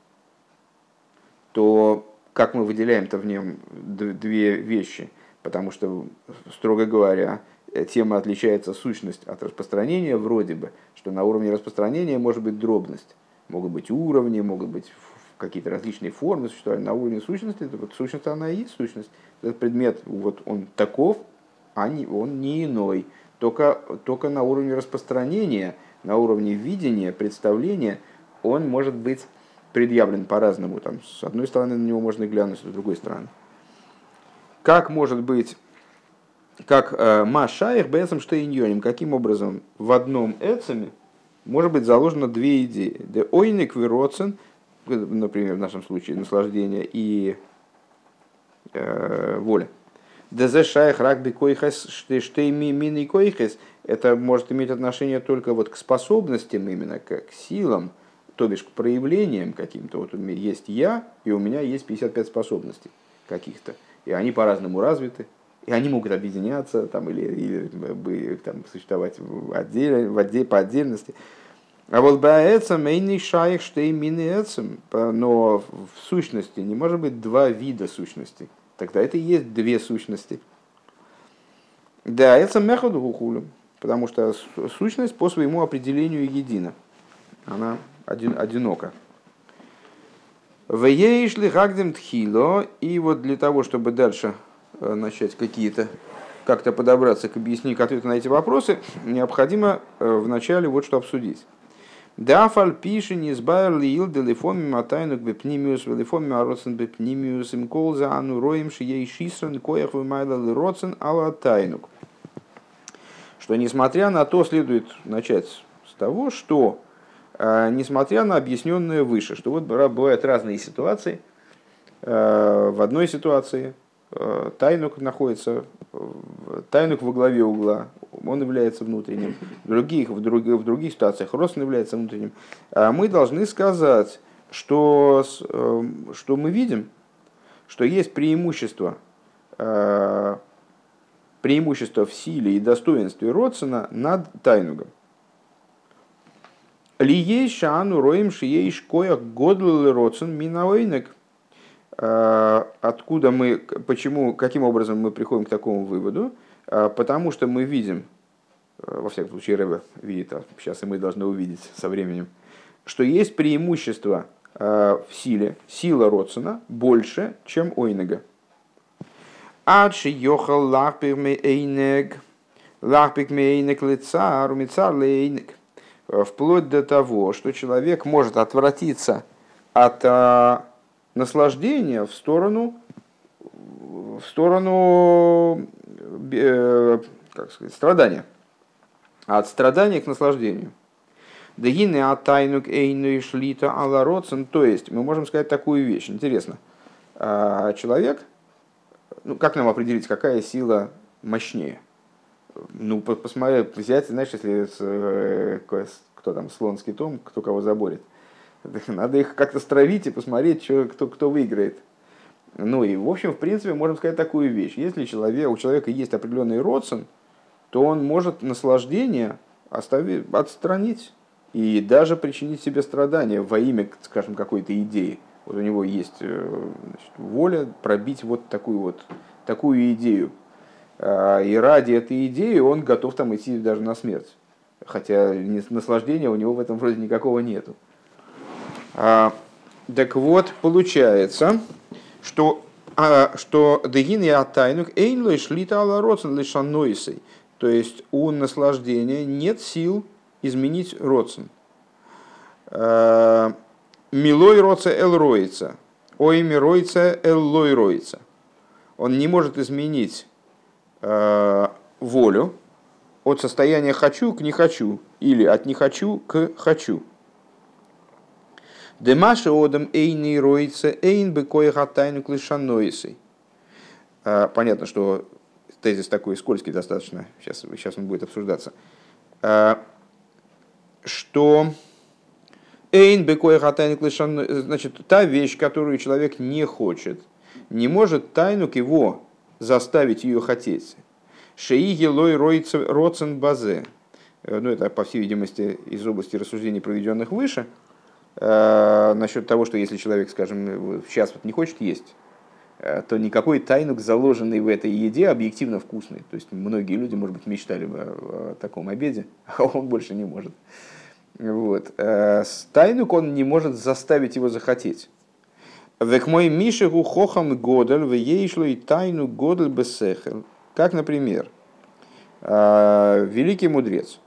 S1: то как мы выделяем-то в нем две вещи – потому что, строго говоря, тема отличается сущность от распространения вроде бы, что на уровне распространения может быть дробность. Могут быть уровни, могут быть какие-то различные формы существования. На уровне сущности, это вот сущность, она и есть сущность. Этот предмет, вот он таков, а не, он не иной. Только, только на уровне распространения, на уровне видения, представления, он может быть предъявлен по-разному. Там, с одной стороны на него можно глянуть, с другой стороны. Как может быть, как э, Машаих Бесом Штейньоним, каким образом в одном Эцеме может быть заложено две идеи. Де ойник вироцен, например, в нашем случае наслаждение и э, воля. Дезе шайх рак койхес штей мини койхес. Это может иметь отношение только вот к способностям, именно к силам, то бишь к проявлениям каким-то. Вот у меня есть я, и у меня есть 55 способностей каких-то. И они по-разному развиты. И они могут объединяться там, или, или там, существовать в отделе, по отдельности. А вот баэцам мейный шаих штей мины но в сущности не может быть два вида сущностей. Тогда это и есть две сущности. Да, это гухулем, потому что сущность по своему определению едина. Она один, одинока. Веешли гагдем тхило, и вот для того, чтобы дальше э, начать какие-то как-то подобраться к объяснению, к ответу на эти вопросы, необходимо э, вначале вот что обсудить. Дафаль пиши не избавил лил делефоми матайнук бепнимиус велефоми ароцен бепнимиус им колза ану роем шией шисран коях вымайла лироцен ала тайнук. Что несмотря на то, следует начать с того, что несмотря на объясненное выше, что вот бывают разные ситуации, э, в одной ситуации Э, тайнук находится, тайнук во главе угла, он является внутренним. В других, в других, в других ситуациях рост является внутренним. А мы должны сказать, что, э, что мы видим, что есть преимущество, э, преимущество в силе и достоинстве Родсона над Тайнугом. Ли есть шану роем шиеш коях годлы Родсон минауэйнек – Э, откуда мы, почему, каким образом мы приходим к такому выводу? Э, потому что мы видим, э, во всяком случае Рэбе видит, а сейчас и мы должны увидеть со временем, что есть преимущество в силе, сила Родсона больше, чем Ойнега. Адши йохал лахпик ме эйнег, лахпик ме эйнег лицар, умицар лейнег. Вплоть до того, что человек может отвратиться от наслаждения в сторону, в сторону э, как сказать, страдания. От страдания к наслаждению. Дагины атайнук эйну шлита алароцен. То есть, мы можем сказать такую вещь. Интересно. А, человек, ну как нам определить, какая сила мощнее? Ну, посмотри, взять, знаешь, если э, кто там, слонский том, кто кого заборет – Надо их как-то стравить и посмотреть, что, кто, кто выиграет. Ну и, в общем, в принципе, можем сказать такую вещь. Если человек, у человека есть определенный родствен, то он может наслаждение оставить, отстранить и даже причинить себе страдания во имя, скажем, какой-то идеи. Вот у него есть э, значит, воля пробить вот такую вот такую идею. А, и ради этой идеи он готов там идти даже на смерть. Хотя наслаждения у него в этом вроде никакого нету. А, так вот, получается, что а, что дегин и атайнук эйнлой шлита ала. То есть у наслаждения нет сил изменить родсен. А, милой роца эл роица. Ой миройца эл лой роица. Он не может изменить волю от состояния хочу к не хочу или от не хочу к хочу. Демаша одам эйни роица эйн бы коехатайну клышаноисой. А, понятно, что тезис такой скользкий достаточно, сейчас, сейчас он будет обсуждаться. А, что эйн бы коехатайну клышаноисой, значит, та вещь, которую человек не хочет, не может тайну к его заставить ее хотеть. Шеиги лой роцен базе. Э, ну, это, по всей видимости, из области рассуждений, проведенных выше – э, насчет того, что если человек, скажем, сейчас вот не хочет есть, э, то никакой тайнук, заложенный в этой еде, объективно вкусный. То есть многие люди, может быть, мечтали бы о таком обеде, а он больше не может. Вот. Э, тайнук он не может заставить его захотеть. Век мой мишегу хохам годель, в ейшло и тайну годель бесехел. Как, например, э, великий мудрец,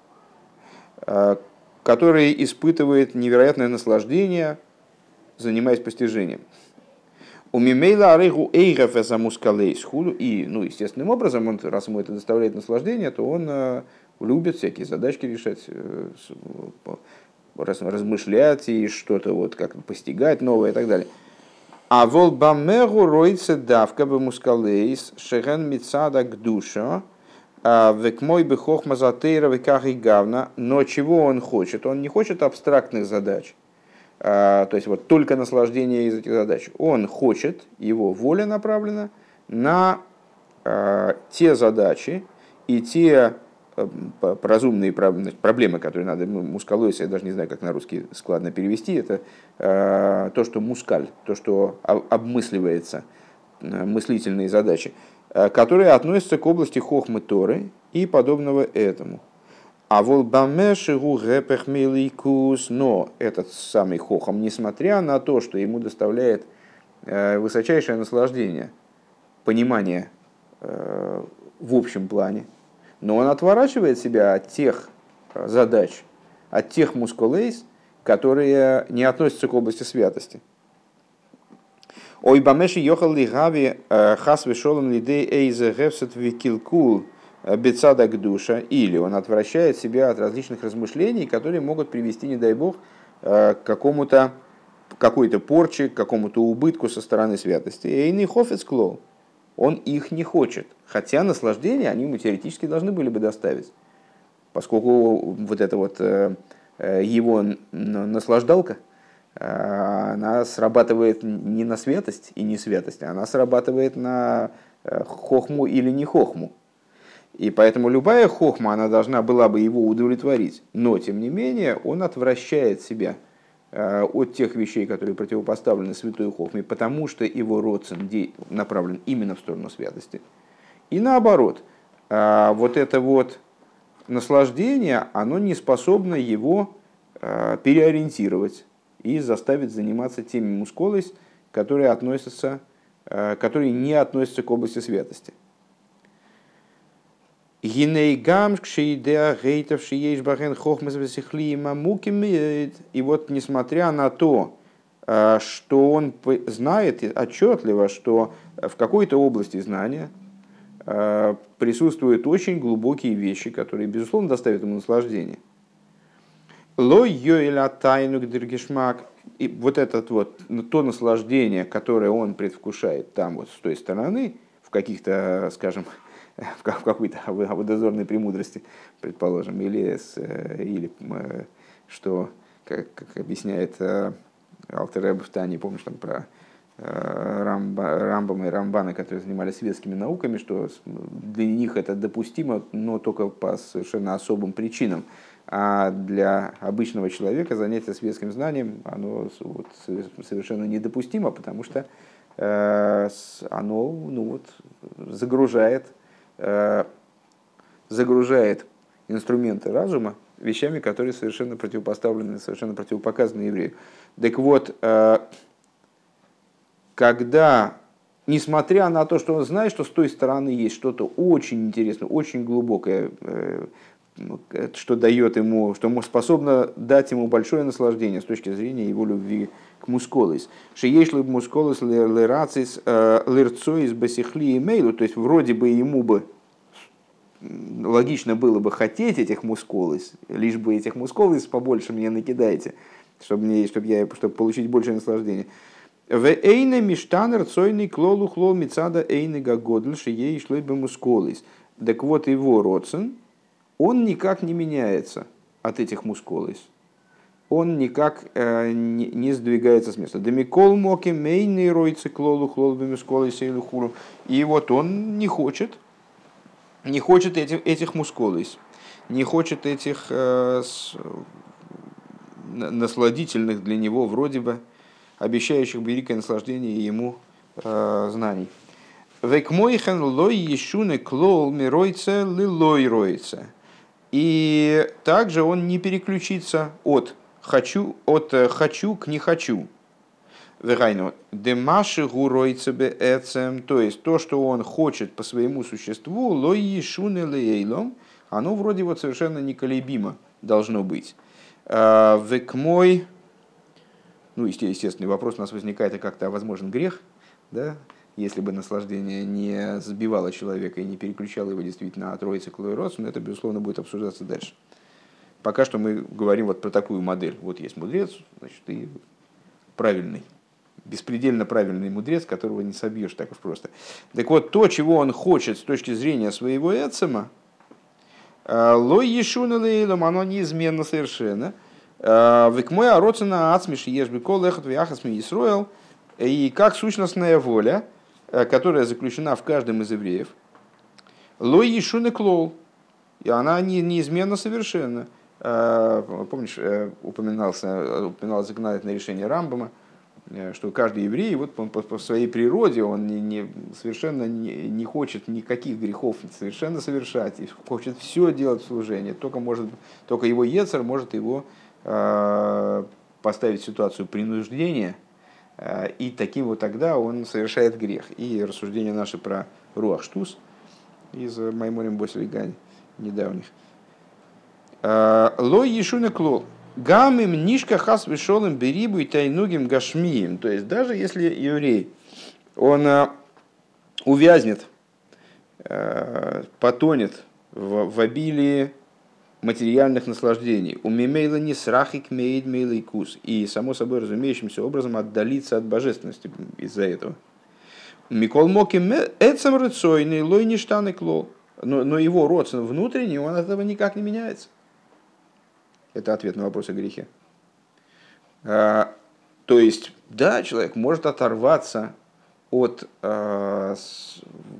S1: который испытывает невероятное наслаждение, занимаясь постижением. У Мимейла Арейгу Эйгафеса Мускалей Схуду. И, ну, естественным образом, он, раз ему это доставляет наслаждение, то он э, любит всякие задачки решать, э, размышлять и что-то вот как постигать новое и так далее. А вол бамегу ройце давка бы мускалейс шеген мицада к душа, век мой бы хохма затейра веках и гавна, но чего он хочет? Он не хочет абстрактных задач, то есть вот только наслаждение из этих задач. Он хочет, его воля направлена на те задачи и те разумные проблемы, которые надо мускалойся, я даже не знаю, как на русский складно перевести, это э, то, что мускаль, то, что обмысливается, э, мыслительные задачи, э, которые относятся к области хохмы Торы и подобного этому. А волбамешигу гэпехмиликус, но этот самый хохом, несмотря на то, что ему доставляет высочайшее наслаждение, понимание в общем плане, но он отворачивает себя от тех э, задач, от тех мускулейс, которые не относятся к области святости. Ой, бамеши йохал ли гави э, хас вишолом лидей эйзе гевсет викилкул э, бецадак душа, или он отвращает себя от различных размышлений, которые могут привести, не дай бог, к какому-то какой-то порче, к какому-то убытку со стороны святости. Эйный хофец клоу он их не хочет. Хотя наслаждение они ему теоретически должны были бы доставить. Поскольку вот эта вот э, э, его наслаждалка, э, она срабатывает не на светость и не святость, она срабатывает на хохму или не хохму. И поэтому любая хохма, она должна была бы его удовлетворить. Но, тем не менее, он отвращает себя – от тех вещей, которые противопоставлены святой Хохме, потому что его родствен направлен именно в сторону святости. И наоборот, э, вот это вот наслаждение, оно не способно его э, переориентировать и заставить заниматься теми мускулами, которые, относятся, которые не относятся к области святости. Гиней гамшк шейдеа гейтов шиеш бахен хохмас весихли И вот несмотря на то, э, что он знает отчетливо, что в какой-то области знания э, присутствуют очень глубокие вещи, которые, безусловно, доставят ему наслаждение. Лой йоэля тайну диргишмак. И вот это вот, то наслаждение, которое он предвкушает там вот с той стороны, в каких-то, скажем, в какой-то водозорной премудрости, предположим, или, с, э, или э, что, как, как объясняет э, Алтереб в Тане, помнишь там про Рамба, Рамбама и Рамбана, которые занимались светскими науками, что для них это допустимо, но только по совершенно особым причинам. А для обычного человека занятие светским знанием оно вот, совершенно недопустимо, потому что оно ну, вот, загружает загружает инструменты разума вещами, которые совершенно противопоставлены, совершенно противопоказаны еврею. Так вот, э, когда, несмотря на то, что он знает, что с той стороны есть что-то очень интересное, очень глубокое, э, что дает ему, что способно дать ему большое наслаждение с точки зрения его любви к мусколис. Шиешлы мусколис лерацис лерцоис басихли имейлу, то есть вроде бы ему бы логично было бы хотеть этих мусколис, лишь бы этих мусколис побольше мне накидайте, чтобы, мне, чтобы, я, чтобы получить больше наслаждения. В эйне миштанер цойный клолу хлол мицада эйны гагодль шией бы мусколис. Так вот его родствен, он никак не меняется от этих мусколис он никак э, не, не сдвигается с места. Демикол моки мейный ройцы клолу хлолбами сколы сейлу хуру. И вот он не хочет, не хочет этих, этих мусколис, не хочет этих э, с, насладительных для него вроде бы обещающих великое наслаждение ему э, знаний. Век мойхен лой ешуне клол миройце лилой ройце. И также он не переключится от хочу, от э, хочу к не хочу. Верайну, демаши гуройцебе эцем, то есть то, что он хочет по своему существу, лой ешуне лейлом, оно вроде вот совершенно неколебимо должно быть. А, век мой, ну, естественный вопрос у нас возникает, а как-то возможен грех, да, если бы наслаждение не сбивало человека и не переключало его действительно от Ройца к Лойросу, это, безусловно, будет обсуждаться дальше. Пока что мы говорим вот про такую модель. Вот есть мудрец, значит, и правильный. беспредельно правильный мудрец, которого не собьешь так уж просто. Так вот, то, чего он хочет с точки зрения своего Эцема, э, лой ешуна лейлом, оно неизменно совершенно. Э, Век мой ароцена ацмиш ешби кол эхот вяхасми Исруэл, и как сущностная воля, которая заключена в каждом из евреев, лой ешуна клол, и она не, неизменно совершенно. Помнишь, упоминался, упоминалось законодательное решение Рамбама, Э, что каждый еврей вот по, по, по своей природе он не, не, совершенно не, не хочет никаких грехов совершенно совершать, и хочет все делать в служении. Только, может, только его Ецер может его э, поставить в ситуацию принуждения, э, и таким вот тогда он совершает грех. И рассуждения наши про Руахштус из Майморим Боселигань недавних. Э, Ло Ешуна Клол. Гамим нишка хас вишолым берибу и тайнугим гашмием. То есть даже если еврей, он э, увязнет, э, потонет в, в обилии материальных наслаждений. У мимейла не срахик мейд мейлый кус. И, само собой разумеющимся образом, отдалиться от божественности из-за этого. Микол моки эцем рыцойный лой ништаны клол. Но, но его род внутренний, он от этого никак не меняется. Это ответ на вопрос о грехе. А, то есть, да, человек может оторваться от э,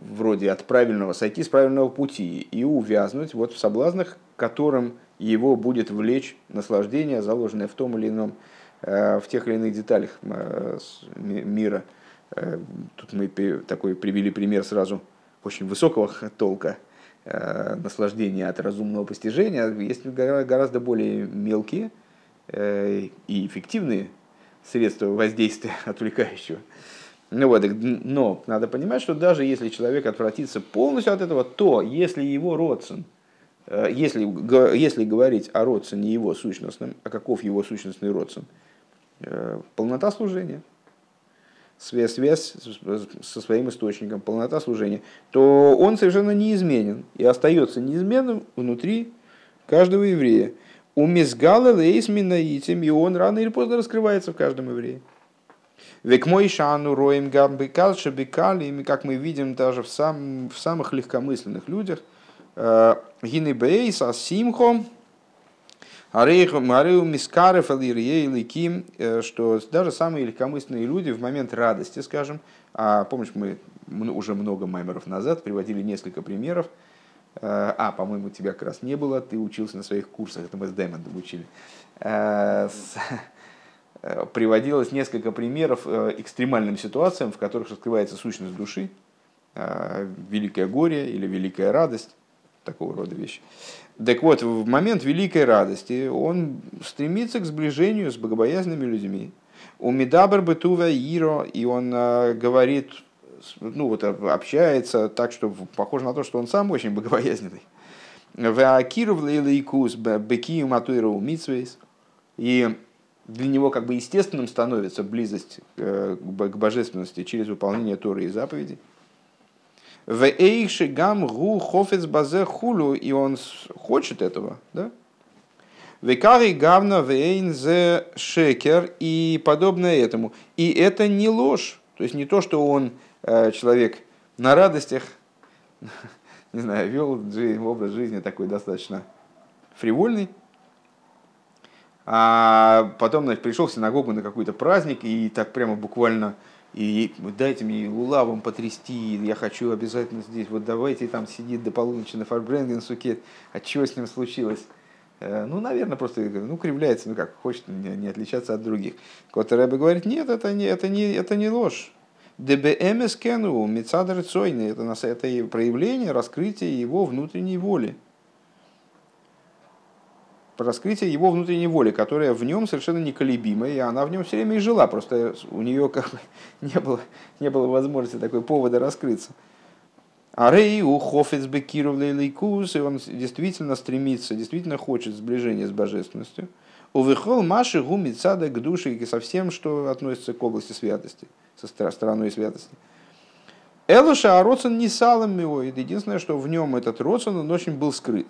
S1: вроде от правильного, сойти с правильного пути и увязнуть вот в соблазнах, которым его будет влечь наслаждение, заложенное в том или ином, э, в тех или иных деталях э, мира. Э, тут мы такой привели пример сразу очень высокого толка, наслаждения от разумного постижения, есть гораздо более мелкие и эффективные средства воздействия отвлекающего. Ну вот, но надо понимать, что даже если человек отвратится полностью от этого, то если его родствен, э, если, если говорить о родственне его сущностном, а каков его сущностный родствен, полнота служения – связь, связь со своим источником, полнота служения, то он совершенно неизменен и остается неизменным внутри каждого еврея. У Мизгала Лейсмина и он рано или поздно раскрывается в каждом еврее. Век мой шану роем гамбекал шабекали, как мы видим даже в, сам, в самых легкомысленных людях, э, гинебейс асимхом, Арею Мискарев Ликим, э, что даже самые легкомысленные люди в момент радости, скажем, а помнишь, мы уже много маймеров назад приводили несколько примеров, э, а, по-моему, тебя как раз не было, ты учился на своих курсах, это мы с Дэмондом учили, приводилось несколько примеров экстремальным ситуациям, в которых раскрывается сущность души, великое горе или великая радость, такого рода вещи. Так вот, в момент великой радости он стремится к сближению с богобоязненными людьми. У Медабр Бетува Иро, и он э, говорит, ну вот общается так, что похоже на то, что он сам очень богобоязненный. Веакиров лейлайкус бекию митсвейс. И для него как бы естественным становится близость э, к божественности через выполнение Торы и заповедей. В эйши гам гу хофец базе хулу, и он хочет этого, да? Векари гавна вейн зе шекер и подобное этому. И это не ложь. То есть не то, что он э, человек на радостях, не знаю, вел образ жизни такой достаточно фривольный, а потом значит, пришел в синагогу на какой-то праздник и так прямо буквально и дайте мне лулавом потрясти, я хочу обязательно здесь, вот давайте там сидит до полуночи на Фарбренген сукет, а что с ним случилось? Э, ну, наверное, просто ну, кривляется, ну как, хочет не, отличаться от других. Кот Рэбе говорит, нет, это не, это не, это не ложь. ДБМС Кену, Мецадр Цойны, это, это проявление, раскрытие его внутренней воли раскрытие его внутренней воли, которая в нем совершенно неколебимая, и она в нем все время и жила, просто у нее как бы не было, не было возможности такой повода раскрыться. А Рей у Хофец Бекиров Лейкус, и он действительно стремится, действительно хочет сближения с божественностью. У Вихол Маши Гумицада к душе и со всем, что относится к области святости, со стороной святости. Элоша Ароцин не салом его, единственное, что в нем этот Роцин, он очень был скрыт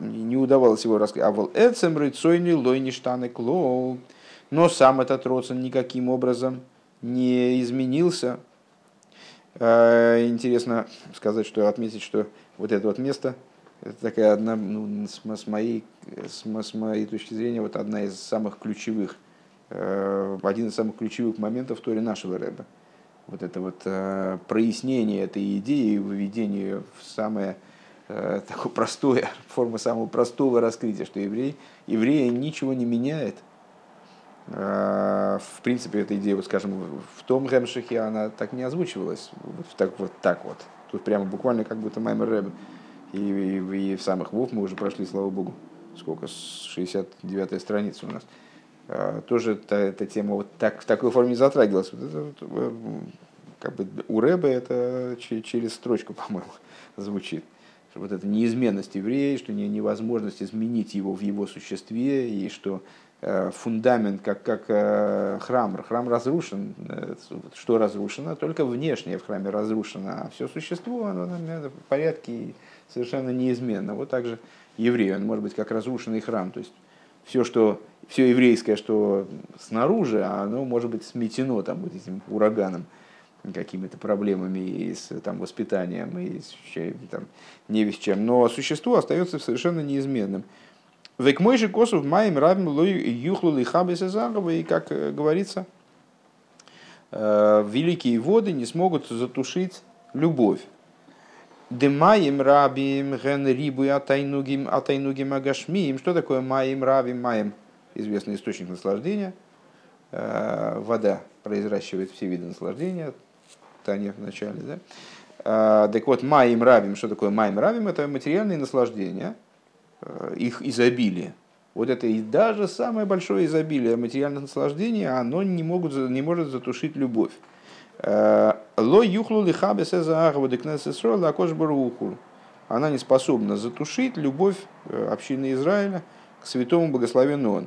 S1: не удавалось его раскрыть. А вот эцем рыцойни лойни штаны клоу. Но сам этот родствен никаким образом не изменился. Э, интересно сказать, что отметить, что вот это вот место, это такая одна, ну, с, с, моей, с, с моей точки зрения, вот одна из самых ключевых, э, один из самых ключевых моментов в Торе нашего Рэба. Вот это вот э, прояснение этой идеи, выведение в самое такое простое, форма самого простого раскрытия, что еврей, еврея ничего не меняет, в принципе, эта идея, вот, скажем, в том Гемшихе она так не озвучивалась, вот так вот. Так вот. Тут прямо буквально как будто Маймер Рэб. И, и, и в самых Вов мы уже прошли, слава богу, сколько, 69-я страница у нас. А, тоже та, эта тема вот так, в такой форме затрагивалась. Вот это, э, как бы у Рэба это через строчку, по-моему, звучит. Вот эта неизменность еврея, что невозможность изменить его в его существе, и что Э, фундамент, как, как э, храм. Храм разрушен. Э, что разрушено? Только внешнее в храме разрушено, а все существо, оно в порядке совершенно неизменно. Вот так же еврей, он может быть как разрушенный храм. То есть все, что, все еврейское, что снаружи, оно может быть сметено там, вот этим ураганом какими-то проблемами и с там, воспитанием, и с там, не весь чем. Но существо остается совершенно неизменным. Век мой же косов маем рабим юхлу лихабес и как э, говорится, э, великие воды не смогут затушить любовь. Демаем рабим ген рибу атайнугим атайнугим агашмием. Что такое маем рабим маем? Известный источник наслаждения. Э, вода произращивает все виды наслаждения. Таня в начале, да? Так вот, маем рабим, что такое маем рабим? Это материальные наслаждения – Э, их изобилие. Вот это и даже самое большое изобилие материальных наслаждений, оно не, могут, не может затушить любовь. Э, Ло юхлу лихабес Она не способна затушить любовь э, общины Израиля к святому благословенному.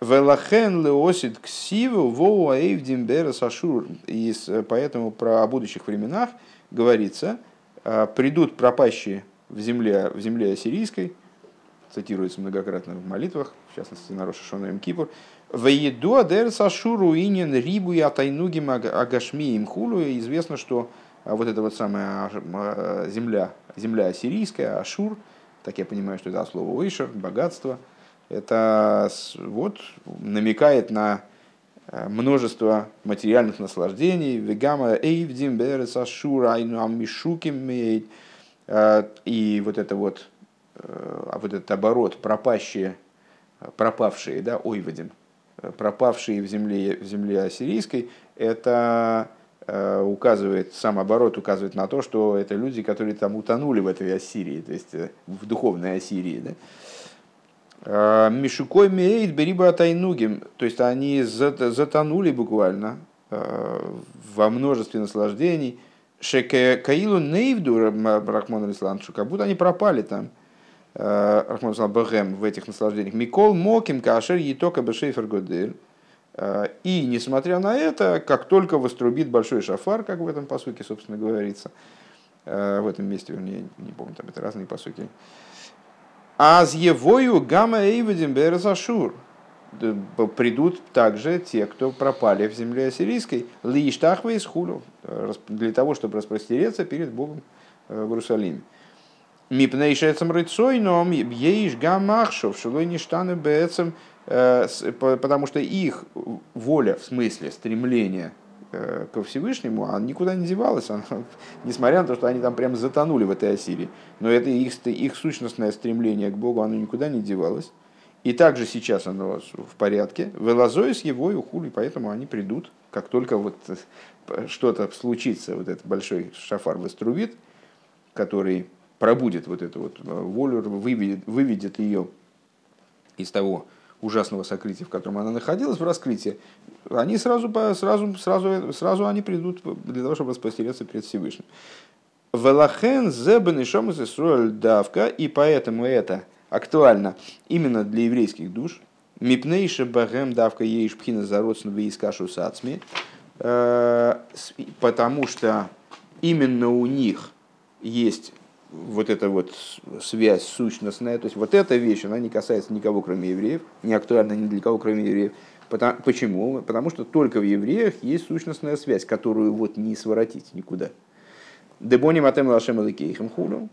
S1: Велахен леосид ксиву воу аэйвдим сашур. И поэтому про о будущих временах говорится, придут пропащие в земле, в земле ассирийской, цитируется многократно в молитвах, в частности на Роша Шона Кипур, «Ваеду адер сашуру инин рибу и атайнугим агашми им хулу». Известно, что а, вот эта вот самая земля, земля ассирийская, Ашур, так я понимаю, что это слово Ойшер, богатство, это вот намекает на а, множество материальных наслаждений. Вегама эйвдим берес Ашур айну аммишуким и вот это вот, э, а вот этот оборот, пропащие, пропавшие, да, ойвадим, пропавшие в земле, в земле ассирийской, это э, указывает, сам оборот указывает на то, что это люди, которые там утонули в этой Ассирии, то есть э, в духовной Ассирии. Да? Мишукой меет бериба тайнугим, то есть они затонули буквально во множестве наслаждений, Шекаилу Нейвду Рахмон Алислам, что как будто они пропали там. Э, Рахмон Алислам Бахем в этих наслаждениях. Микол Моким Кашер Етока Бешейфер Годель. Э, и несмотря на это, как только вострубит большой шафар, как в этом посуке, собственно, говорится, э, в этом месте, вернее, не помню, там это разные посуки. Аз евою гамма эйведим березашур придут также те, кто пропали в земле ассирийской, лиштахва из хулю, для того, чтобы распростереться перед Богом э, в Иерусалиме. Мипнейшецам рыцойном еиш гамахшов, шулой ништаны бецам, э, потому что их воля, в смысле стремление ко Всевышнему, она никуда не девалась, она, несмотря на то, что они там прям затонули в этой Ассирии. Но это их, их сущностное стремление к Богу, оно никуда не девалось. И также сейчас оно в порядке. Велазой с его и ухули, поэтому они придут, как только вот что-то случится, вот этот большой шафар вострубит, который пробудет вот эту вот волю, выведет, выведет ее из того ужасного сокрытия, в котором она находилась, в раскрытие, они сразу, сразу, сразу, сразу они придут для того, чтобы распростереться перед Всевышним. Велахен зебен и давка, и поэтому это – актуально именно для еврейских душ. Мипнейша багем давка еиш пхина зародственного из кашу сацми, э, потому что именно у них есть вот эта вот связь сущностная, то есть вот эта вещь, она не касается никого, кроме евреев, не актуальна ни для кого, кроме евреев. Почему? Потому что только в евреях есть сущностная связь, которую вот не своротить никуда. Дебони матем лашем аликейхем хулю.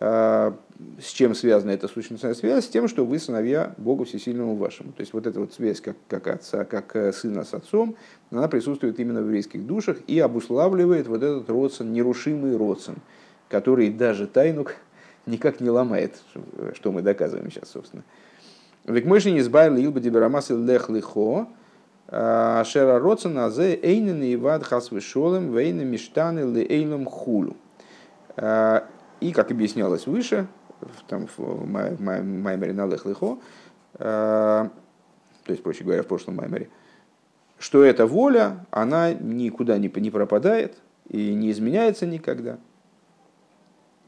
S1: А, с чем связана эта сущностная связь? С тем, что вы сыновья Богу Всесильному вашему. То есть вот эта вот связь как, как отца, как э, сына с отцом, она присутствует именно в еврейских душах и обуславливает вот этот родствен, нерушимый родствен, который даже тайну никак не ломает, что мы доказываем сейчас, собственно. Век мыши не избавили илба диберамасы лех лихо, а, шера родсена зе эйнен и вад хас вишолем вейна миштаны ле эйном хулу. А, и, как объяснялось выше, там, в Маймере на Лех Лихо, а, то есть, проще говоря, в прошлом Маймере, что эта воля, она никуда не, не пропадает и не изменяется никогда –